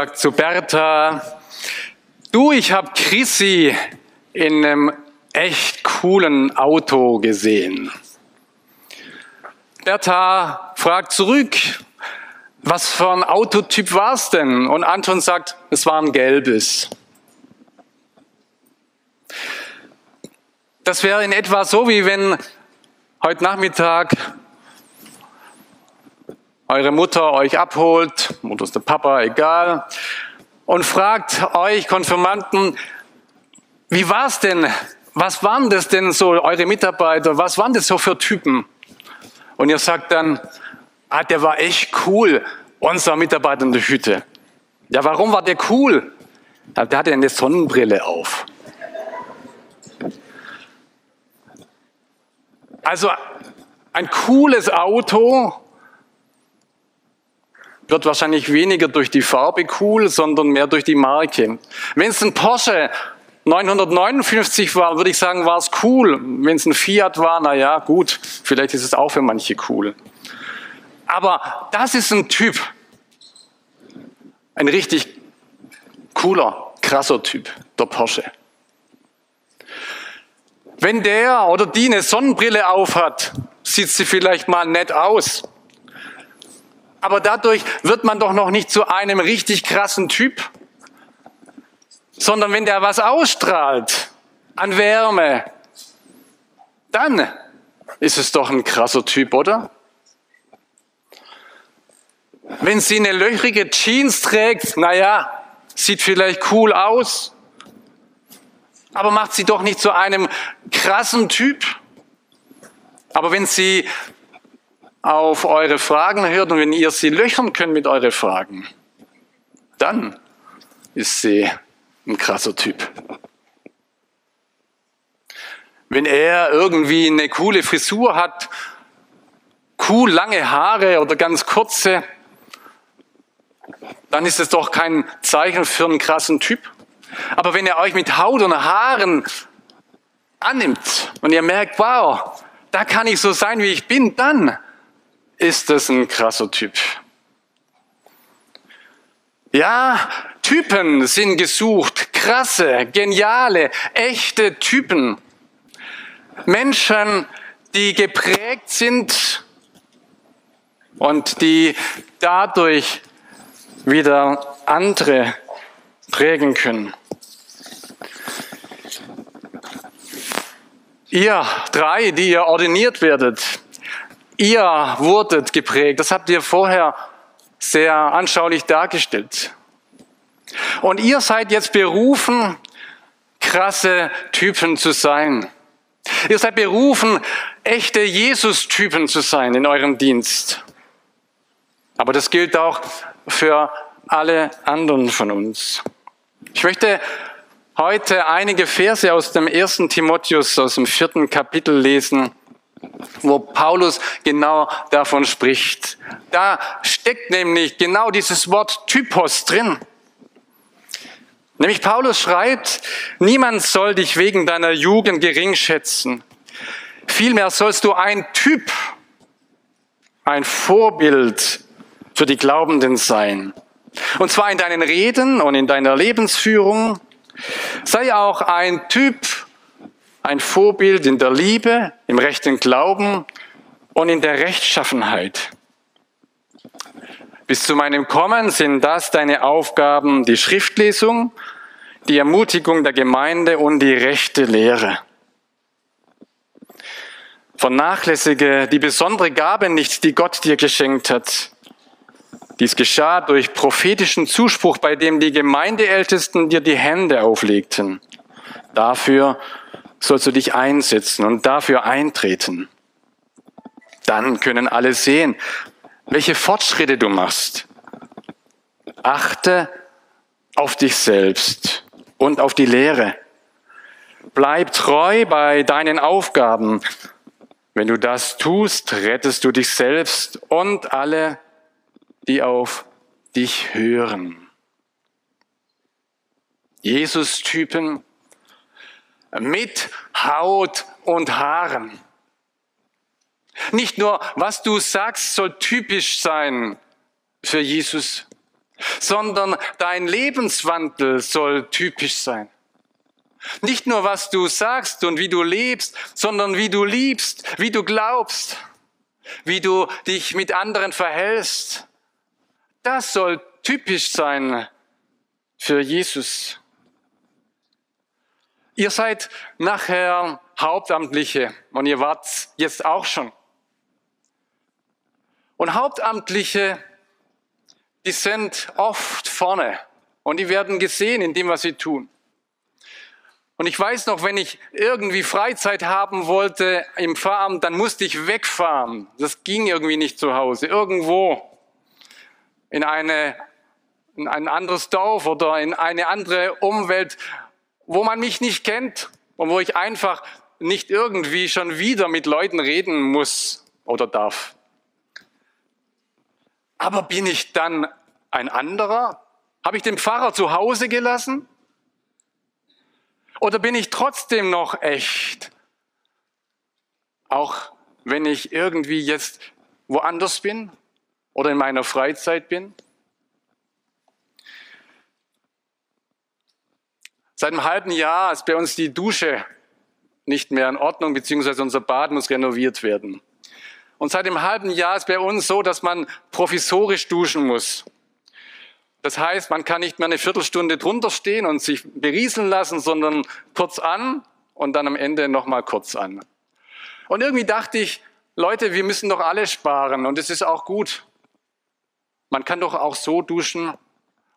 Sagt zu Bertha, du, ich habe Chrissy in einem echt coolen Auto gesehen. Bertha fragt zurück, was für ein Autotyp war es denn? Und Anton sagt, es war ein gelbes. Das wäre in etwa so, wie wenn heute Nachmittag eure Mutter euch abholt, Mutter ist der Papa, egal, und fragt euch Konfirmanden, wie war's denn? Was waren das denn so, eure Mitarbeiter? Was waren das so für Typen? Und ihr sagt dann, ah, der war echt cool, unser Mitarbeiter in der Hütte. Ja, warum war der cool? Der hatte eine Sonnenbrille auf. Also ein cooles Auto wird wahrscheinlich weniger durch die Farbe cool, sondern mehr durch die Marke. Wenn es ein Porsche 959 war, würde ich sagen, war es cool. Wenn es ein Fiat war, na ja, gut, vielleicht ist es auch für manche cool. Aber das ist ein Typ, ein richtig cooler, krasser Typ, der Porsche. Wenn der oder die eine Sonnenbrille aufhat, sieht sie vielleicht mal nett aus. Aber dadurch wird man doch noch nicht zu einem richtig krassen Typ, sondern wenn der was ausstrahlt an Wärme, dann ist es doch ein krasser Typ, oder? Wenn sie eine löchrige Jeans trägt, naja, sieht vielleicht cool aus, aber macht sie doch nicht zu einem krassen Typ. Aber wenn sie auf eure Fragen hört und wenn ihr sie löchern könnt mit euren Fragen, dann ist sie ein krasser Typ. Wenn er irgendwie eine coole Frisur hat, cool lange Haare oder ganz kurze, dann ist es doch kein Zeichen für einen krassen Typ. Aber wenn er euch mit Haut und Haaren annimmt und ihr merkt, wow, da kann ich so sein, wie ich bin, dann ist das ein krasser Typ. Ja, Typen sind gesucht, krasse, geniale, echte Typen. Menschen, die geprägt sind und die dadurch wieder andere prägen können. Ihr drei, die ihr ordiniert werdet, ihr wurdet geprägt. Das habt ihr vorher sehr anschaulich dargestellt. Und ihr seid jetzt berufen, krasse Typen zu sein. Ihr seid berufen, echte Jesus-Typen zu sein in eurem Dienst. Aber das gilt auch für alle anderen von uns. Ich möchte heute einige Verse aus dem ersten Timotheus, aus dem vierten Kapitel lesen, wo Paulus genau davon spricht. Da steckt nämlich genau dieses Wort Typos drin. Nämlich Paulus schreibt, niemand soll dich wegen deiner Jugend gering schätzen. Vielmehr sollst du ein Typ, ein Vorbild für die Glaubenden sein. Und zwar in deinen Reden und in deiner Lebensführung. Sei auch ein Typ, ein Vorbild in der Liebe, im rechten Glauben und in der Rechtschaffenheit. Bis zu meinem Kommen sind das deine Aufgaben, die Schriftlesung, die Ermutigung der Gemeinde und die rechte Lehre. Vernachlässige die besondere Gabe nicht, die Gott dir geschenkt hat. Dies geschah durch prophetischen Zuspruch, bei dem die Gemeindeältesten dir die Hände auflegten. Dafür sollst du dich einsetzen und dafür eintreten. Dann können alle sehen, welche Fortschritte du machst. Achte auf dich selbst und auf die Lehre. Bleib treu bei deinen Aufgaben. Wenn du das tust, rettest du dich selbst und alle, die auf dich hören. Jesus-Typen mit Haut und Haaren. Nicht nur, was du sagst, soll typisch sein für Jesus, sondern dein Lebenswandel soll typisch sein. Nicht nur, was du sagst und wie du lebst, sondern wie du liebst, wie du glaubst, wie du dich mit anderen verhältst. Das soll typisch sein für Jesus. Ihr seid nachher Hauptamtliche und ihr wart jetzt auch schon. Und Hauptamtliche, die sind oft vorne und die werden gesehen in dem, was sie tun. Und ich weiß noch, wenn ich irgendwie Freizeit haben wollte im Fahramt, dann musste ich wegfahren. Das ging irgendwie nicht zu Hause. Irgendwo in, eine, in ein anderes Dorf oder in eine andere Umwelt, wo man mich nicht kennt und wo ich einfach nicht irgendwie schon wieder mit Leuten reden muss oder darf. Aber bin ich dann ein anderer? Habe ich den Pfarrer zu Hause gelassen? Oder bin ich trotzdem noch echt? Auch wenn ich irgendwie jetzt woanders bin oder in meiner Freizeit bin? Seit einem halben Jahr ist bei uns die Dusche nicht mehr in Ordnung, beziehungsweise unser Bad muss renoviert werden. Und seit einem halben Jahr ist bei uns so, dass man provisorisch duschen muss. Das heißt, man kann nicht mehr eine Viertelstunde drunter stehen und sich berieseln lassen, sondern kurz an und dann am Ende nochmal kurz an. Und irgendwie dachte ich, Leute, wir müssen doch alle sparen und es ist auch gut. Man kann doch auch so duschen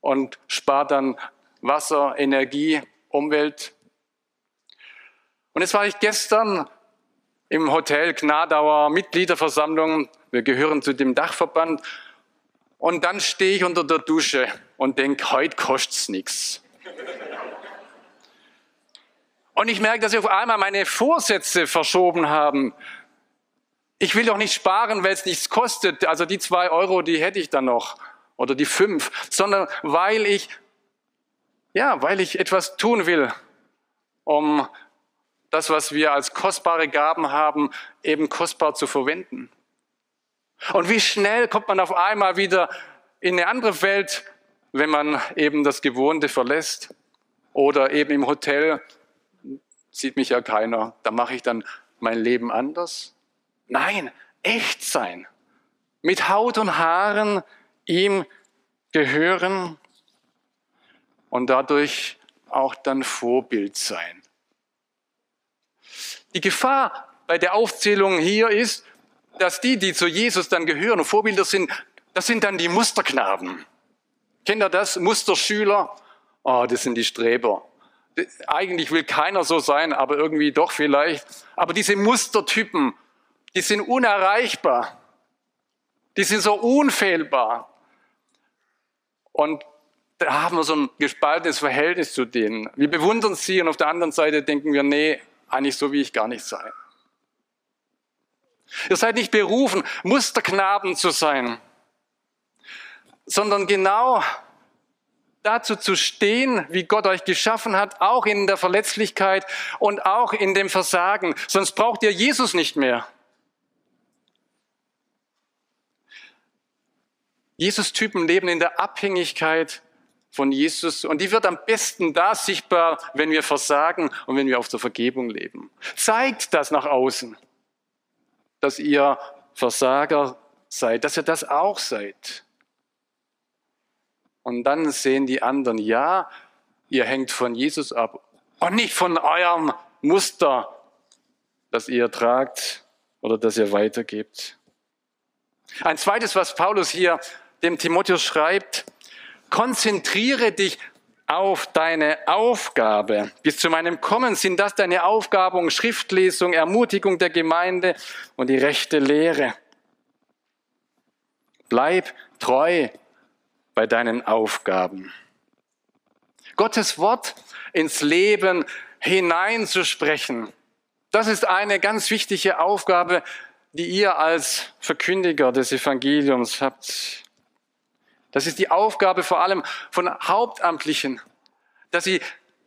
und spart dann Wasser, Energie, Umwelt. Und jetzt war ich gestern im Hotel Gnadauer Mitgliederversammlung. Wir gehören zu dem Dachverband. Und dann stehe ich unter der Dusche und denke, heute kostet's nichts. Und ich merke, dass ich auf einmal meine Vorsätze verschoben haben. Ich will doch nicht sparen, weil es nichts kostet. Also die zwei Euro, die hätte ich dann noch. Oder die fünf. Sondern weil ich, ja, weil ich etwas tun will, um das, was wir als kostbare Gaben haben, eben kostbar zu verwenden. Und wie schnell kommt man auf einmal wieder in eine andere Welt, wenn man eben das Gewohnte verlässt oder eben im Hotel sieht mich ja keiner, da mache ich dann mein Leben anders. Nein, echt sein, mit Haut und Haaren ihm gehören und dadurch auch dann Vorbild sein. Die Gefahr bei der Aufzählung hier ist, dass die, die zu Jesus dann gehören und Vorbilder sind, das sind dann die Musterknaben. Kennt ihr das? Musterschüler? Oh, das sind die Streber. Eigentlich will keiner so sein, aber irgendwie doch vielleicht. Aber diese Mustertypen, die sind unerreichbar. Die sind so unfehlbar. Und da haben wir so ein gespaltenes Verhältnis zu denen. Wir bewundern sie und auf der anderen Seite denken wir, nee, eigentlich so, wie ich gar nicht sei. Ihr seid nicht berufen, Musterknaben zu sein, sondern genau dazu zu stehen, wie Gott euch geschaffen hat, auch in der Verletzlichkeit und auch in dem Versagen. Sonst braucht ihr Jesus nicht mehr. Jesus-Typen leben in der Abhängigkeit von Jesus und die wird am besten da sichtbar, wenn wir versagen und wenn wir auf der Vergebung leben. Zeigt das nach außen, dass ihr Versager seid, dass ihr das auch seid. Und dann sehen die anderen, ja, ihr hängt von Jesus ab und nicht von eurem Muster, das ihr tragt oder das ihr weitergebt. Ein zweites, was Paulus hier dem Timotheus schreibt, Konzentriere dich auf deine Aufgabe. Bis zu meinem Kommen sind das deine Aufgaben, Schriftlesung, Ermutigung der Gemeinde und die rechte Lehre. Bleib treu bei deinen Aufgaben. Gottes Wort ins Leben hineinzusprechen, das ist eine ganz wichtige Aufgabe, die ihr als Verkündiger des Evangeliums habt. Das ist die Aufgabe vor allem von Hauptamtlichen, dass sie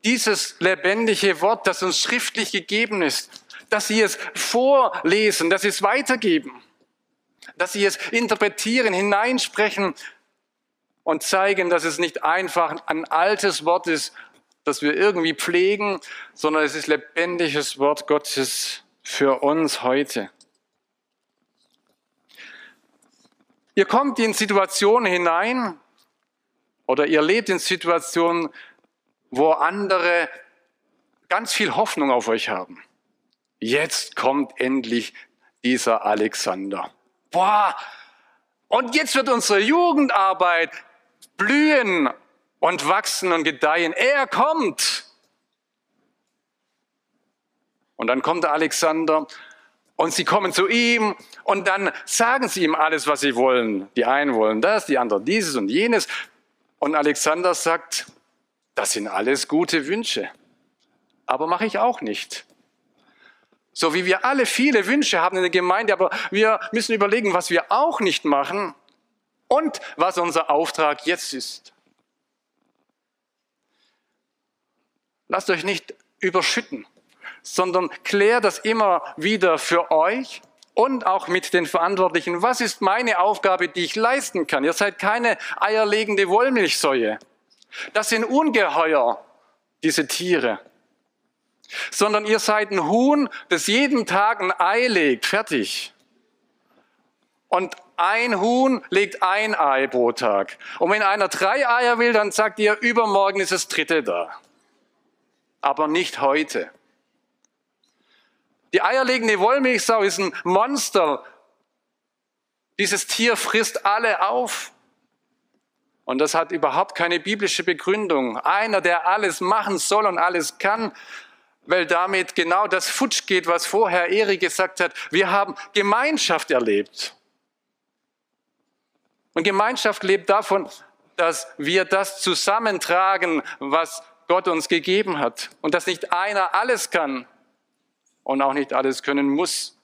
dieses lebendige Wort, das uns schriftlich gegeben ist, dass sie es vorlesen, dass sie es weitergeben, dass sie es interpretieren, hineinsprechen und zeigen, dass es nicht einfach ein altes Wort ist, das wir irgendwie pflegen, sondern es ist lebendiges Wort Gottes für uns heute. Ihr kommt in Situationen hinein oder ihr lebt in Situationen, wo andere ganz viel Hoffnung auf euch haben. Jetzt kommt endlich dieser Alexander. Boah, und jetzt wird unsere Jugendarbeit blühen und wachsen und gedeihen. Er kommt. Und dann kommt der Alexander und sie kommen zu ihm und dann sagen sie ihm alles, was sie wollen. Die einen wollen das, die anderen dieses und jenes. Und Alexander sagt, das sind alles gute Wünsche. Aber mache ich auch nicht. So wie wir alle viele Wünsche haben in der Gemeinde, aber wir müssen überlegen, was wir auch nicht machen und was unser Auftrag jetzt ist. Lasst euch nicht überschütten sondern klärt das immer wieder für euch und auch mit den Verantwortlichen. Was ist meine Aufgabe, die ich leisten kann? Ihr seid keine eierlegende Wollmilchsäue. Das sind Ungeheuer, diese Tiere. Sondern ihr seid ein Huhn, das jeden Tag ein Ei legt. Fertig. Und ein Huhn legt ein Ei pro Tag. Und wenn einer drei Eier will, dann sagt ihr, übermorgen ist das dritte da. Aber nicht heute. Die eierlegende Wollmilchsau ist ein Monster. Dieses Tier frisst alle auf. Und das hat überhaupt keine biblische Begründung. Einer, der alles machen soll und alles kann, weil damit genau das futsch geht, was vorher Eri gesagt hat. Wir haben Gemeinschaft erlebt. Und Gemeinschaft lebt davon, dass wir das zusammentragen, was Gott uns gegeben hat. Und dass nicht einer alles kann, und auch nicht alles können muss,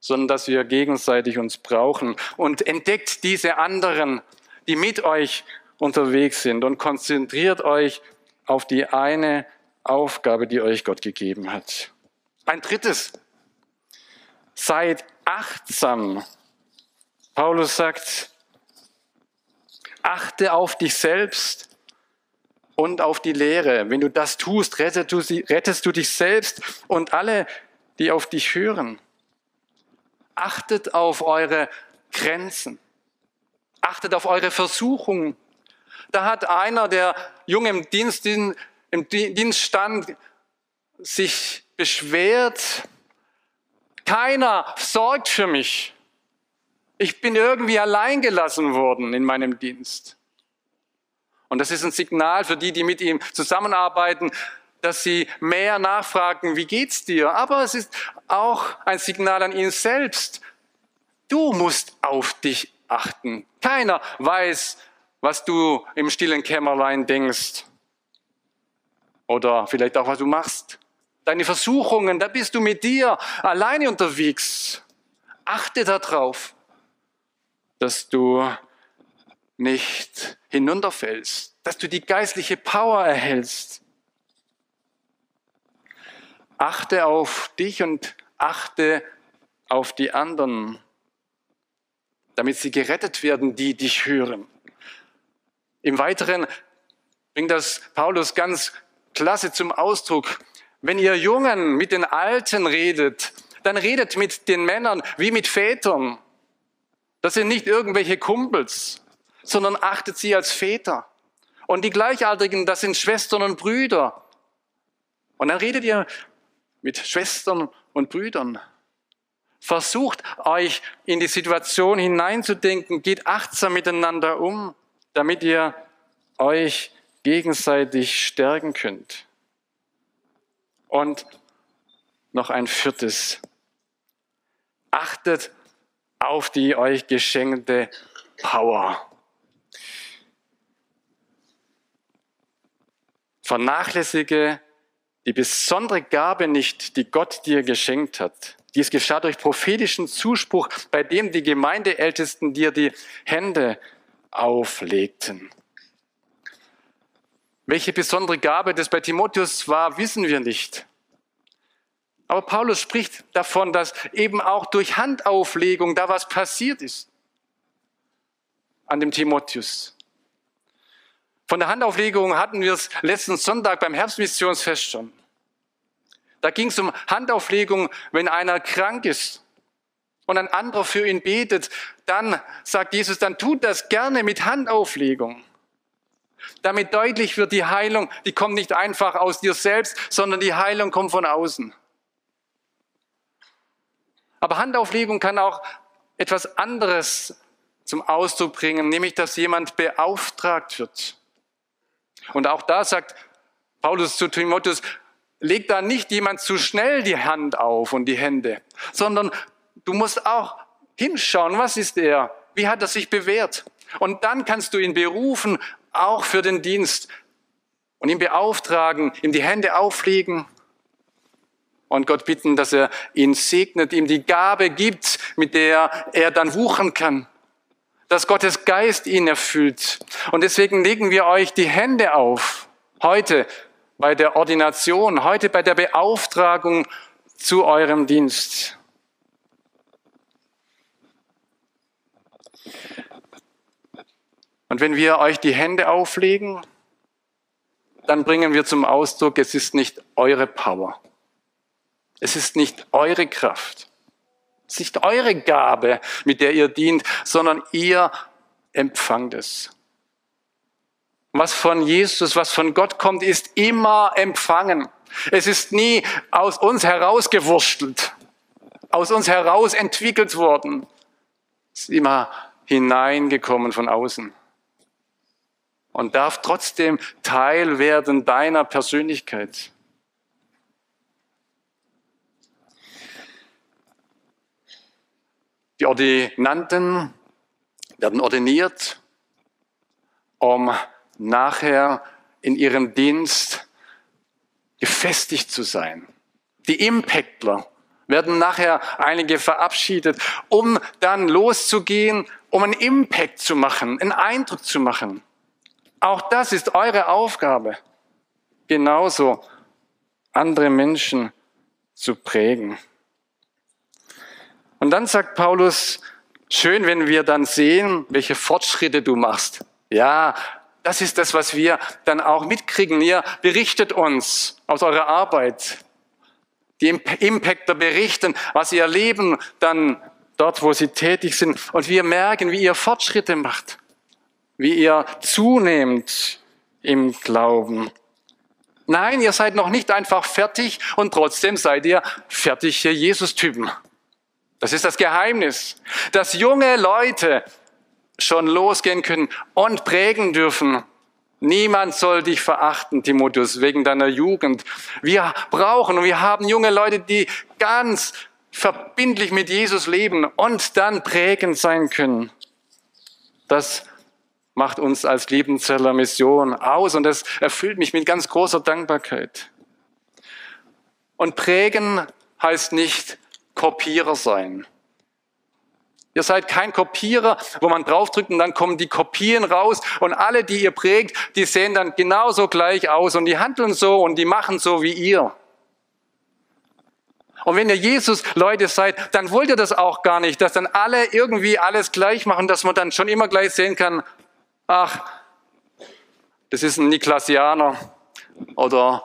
sondern dass wir gegenseitig uns brauchen. Und entdeckt diese anderen, die mit euch unterwegs sind und konzentriert euch auf die eine Aufgabe, die euch Gott gegeben hat. Ein drittes, seid achtsam. Paulus sagt, achte auf dich selbst und auf die Lehre. Wenn du das tust, rettest du, sie, rettest du dich selbst und alle, die auf dich hören. Achtet auf eure Grenzen. Achtet auf eure Versuchungen. Da hat einer, der jung im Dienst, im Dienst stand, sich beschwert. Keiner sorgt für mich. Ich bin irgendwie allein gelassen worden in meinem Dienst. Und das ist ein Signal für die, die mit ihm zusammenarbeiten, dass sie mehr nachfragen, wie geht's dir? Aber es ist auch ein Signal an ihn selbst. Du musst auf dich achten. Keiner weiß, was du im stillen Kämmerlein denkst. Oder vielleicht auch, was du machst. Deine Versuchungen, da bist du mit dir alleine unterwegs. Achte darauf, dass du nicht hinunterfällst, dass du die geistliche Power erhältst. Achte auf dich und achte auf die anderen, damit sie gerettet werden, die dich hören. Im Weiteren bringt das Paulus ganz klasse zum Ausdruck. Wenn ihr Jungen mit den Alten redet, dann redet mit den Männern wie mit Vätern. Das sind nicht irgendwelche Kumpels, sondern achtet sie als Väter. Und die Gleichaltrigen, das sind Schwestern und Brüder. Und dann redet ihr mit Schwestern und Brüdern. Versucht euch in die Situation hineinzudenken, geht achtsam miteinander um, damit ihr euch gegenseitig stärken könnt. Und noch ein viertes. Achtet auf die euch geschenkte Power. Vernachlässige die besondere Gabe nicht, die Gott dir geschenkt hat. Dies geschah durch prophetischen Zuspruch, bei dem die Gemeindeältesten dir die Hände auflegten. Welche besondere Gabe das bei Timotheus war, wissen wir nicht. Aber Paulus spricht davon, dass eben auch durch Handauflegung da was passiert ist an dem Timotheus. Von der Handauflegung hatten wir es letzten Sonntag beim Herbstmissionsfest schon. Da ging es um Handauflegung, wenn einer krank ist und ein anderer für ihn betet, dann sagt Jesus, dann tut das gerne mit Handauflegung. Damit deutlich wird, die Heilung, die kommt nicht einfach aus dir selbst, sondern die Heilung kommt von außen. Aber Handauflegung kann auch etwas anderes zum Ausdruck bringen, nämlich dass jemand beauftragt wird. Und auch da sagt Paulus zu Timotheus, leg da nicht jemand zu schnell die Hand auf und die Hände, sondern du musst auch hinschauen, was ist er? Wie hat er sich bewährt? Und dann kannst du ihn berufen, auch für den Dienst und ihn beauftragen, ihm die Hände auflegen und Gott bitten, dass er ihn segnet, ihm die Gabe gibt, mit der er dann wuchern kann dass Gottes Geist ihn erfüllt. Und deswegen legen wir euch die Hände auf, heute bei der Ordination, heute bei der Beauftragung zu eurem Dienst. Und wenn wir euch die Hände auflegen, dann bringen wir zum Ausdruck, es ist nicht eure Power. Es ist nicht eure Kraft. Nicht eure Gabe, mit der ihr dient, sondern ihr empfangt es. Was von Jesus, was von Gott kommt, ist immer empfangen. Es ist nie aus uns herausgewurstelt, aus uns heraus entwickelt worden. Es ist immer hineingekommen von außen und darf trotzdem Teil werden deiner Persönlichkeit. Die Ordinanten werden ordiniert, um nachher in ihrem Dienst gefestigt zu sein. Die Impactler werden nachher einige verabschiedet, um dann loszugehen, um einen Impact zu machen, einen Eindruck zu machen. Auch das ist eure Aufgabe, genauso andere Menschen zu prägen. Und dann sagt Paulus, schön, wenn wir dann sehen, welche Fortschritte du machst. Ja, das ist das, was wir dann auch mitkriegen. Ihr berichtet uns aus eurer Arbeit. Die Impactor berichten, was sie erleben, dann dort, wo sie tätig sind. Und wir merken, wie ihr Fortschritte macht, wie ihr zunehmt im Glauben. Nein, ihr seid noch nicht einfach fertig und trotzdem seid ihr fertige Jesus-Typen. Das ist das Geheimnis, dass junge Leute schon losgehen können und prägen dürfen. Niemand soll dich verachten, Timotheus, wegen deiner Jugend. Wir brauchen und wir haben junge Leute, die ganz verbindlich mit Jesus leben und dann prägend sein können. Das macht uns als Liebenzeller Mission aus und das erfüllt mich mit ganz großer Dankbarkeit. Und prägen heißt nicht Kopierer sein. Ihr seid kein Kopierer, wo man draufdrückt und dann kommen die Kopien raus und alle, die ihr prägt, die sehen dann genauso gleich aus und die handeln so und die machen so wie ihr. Und wenn ihr Jesus Leute seid, dann wollt ihr das auch gar nicht, dass dann alle irgendwie alles gleich machen, dass man dann schon immer gleich sehen kann, ach, das ist ein Niklasianer oder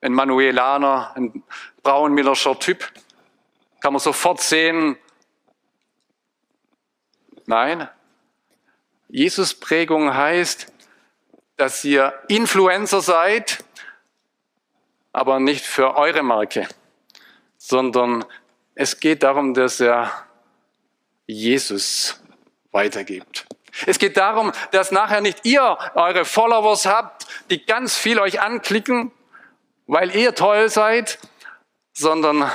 ein Manuelaner, ein braunmillerscher Typ kann man sofort sehen, nein, Jesus-Prägung heißt, dass ihr Influencer seid, aber nicht für eure Marke, sondern es geht darum, dass er Jesus weitergibt. Es geht darum, dass nachher nicht ihr eure Followers habt, die ganz viel euch anklicken, weil ihr toll seid, sondern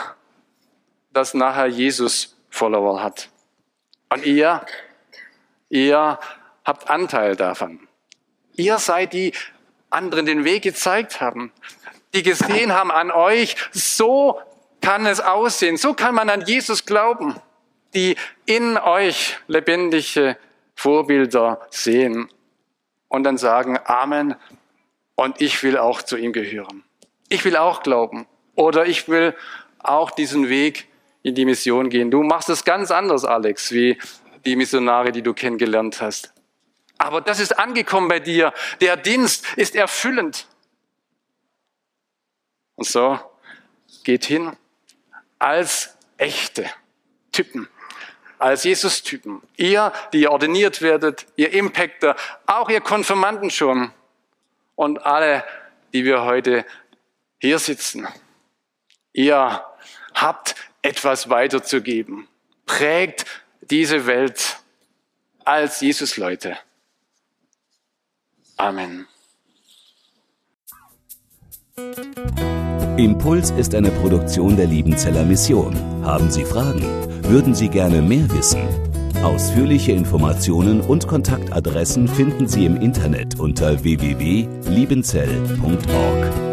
dass nachher Jesus Follower hat. Und ihr, ihr habt Anteil davon. Ihr seid die anderen den Weg gezeigt haben, die gesehen haben an euch, so kann es aussehen, so kann man an Jesus glauben, die in euch lebendige Vorbilder sehen und dann sagen, Amen, und ich will auch zu ihm gehören. Ich will auch glauben oder ich will auch diesen Weg in die Mission gehen. Du machst es ganz anders, Alex, wie die Missionare, die du kennengelernt hast. Aber das ist angekommen bei dir. Der Dienst ist erfüllend. Und so geht hin als echte Typen, als Jesus-Typen. Ihr, die ihr ordiniert werdet, ihr Impactor, auch ihr Konfirmanden schon und alle, die wir heute hier sitzen. Ihr habt etwas weiterzugeben. Prägt diese Welt als Jesus-Leute. Amen. Impuls ist eine Produktion der Liebenzeller Mission. Haben Sie Fragen? Würden Sie gerne mehr wissen? Ausführliche Informationen und Kontaktadressen finden Sie im Internet unter www.liebenzell.org.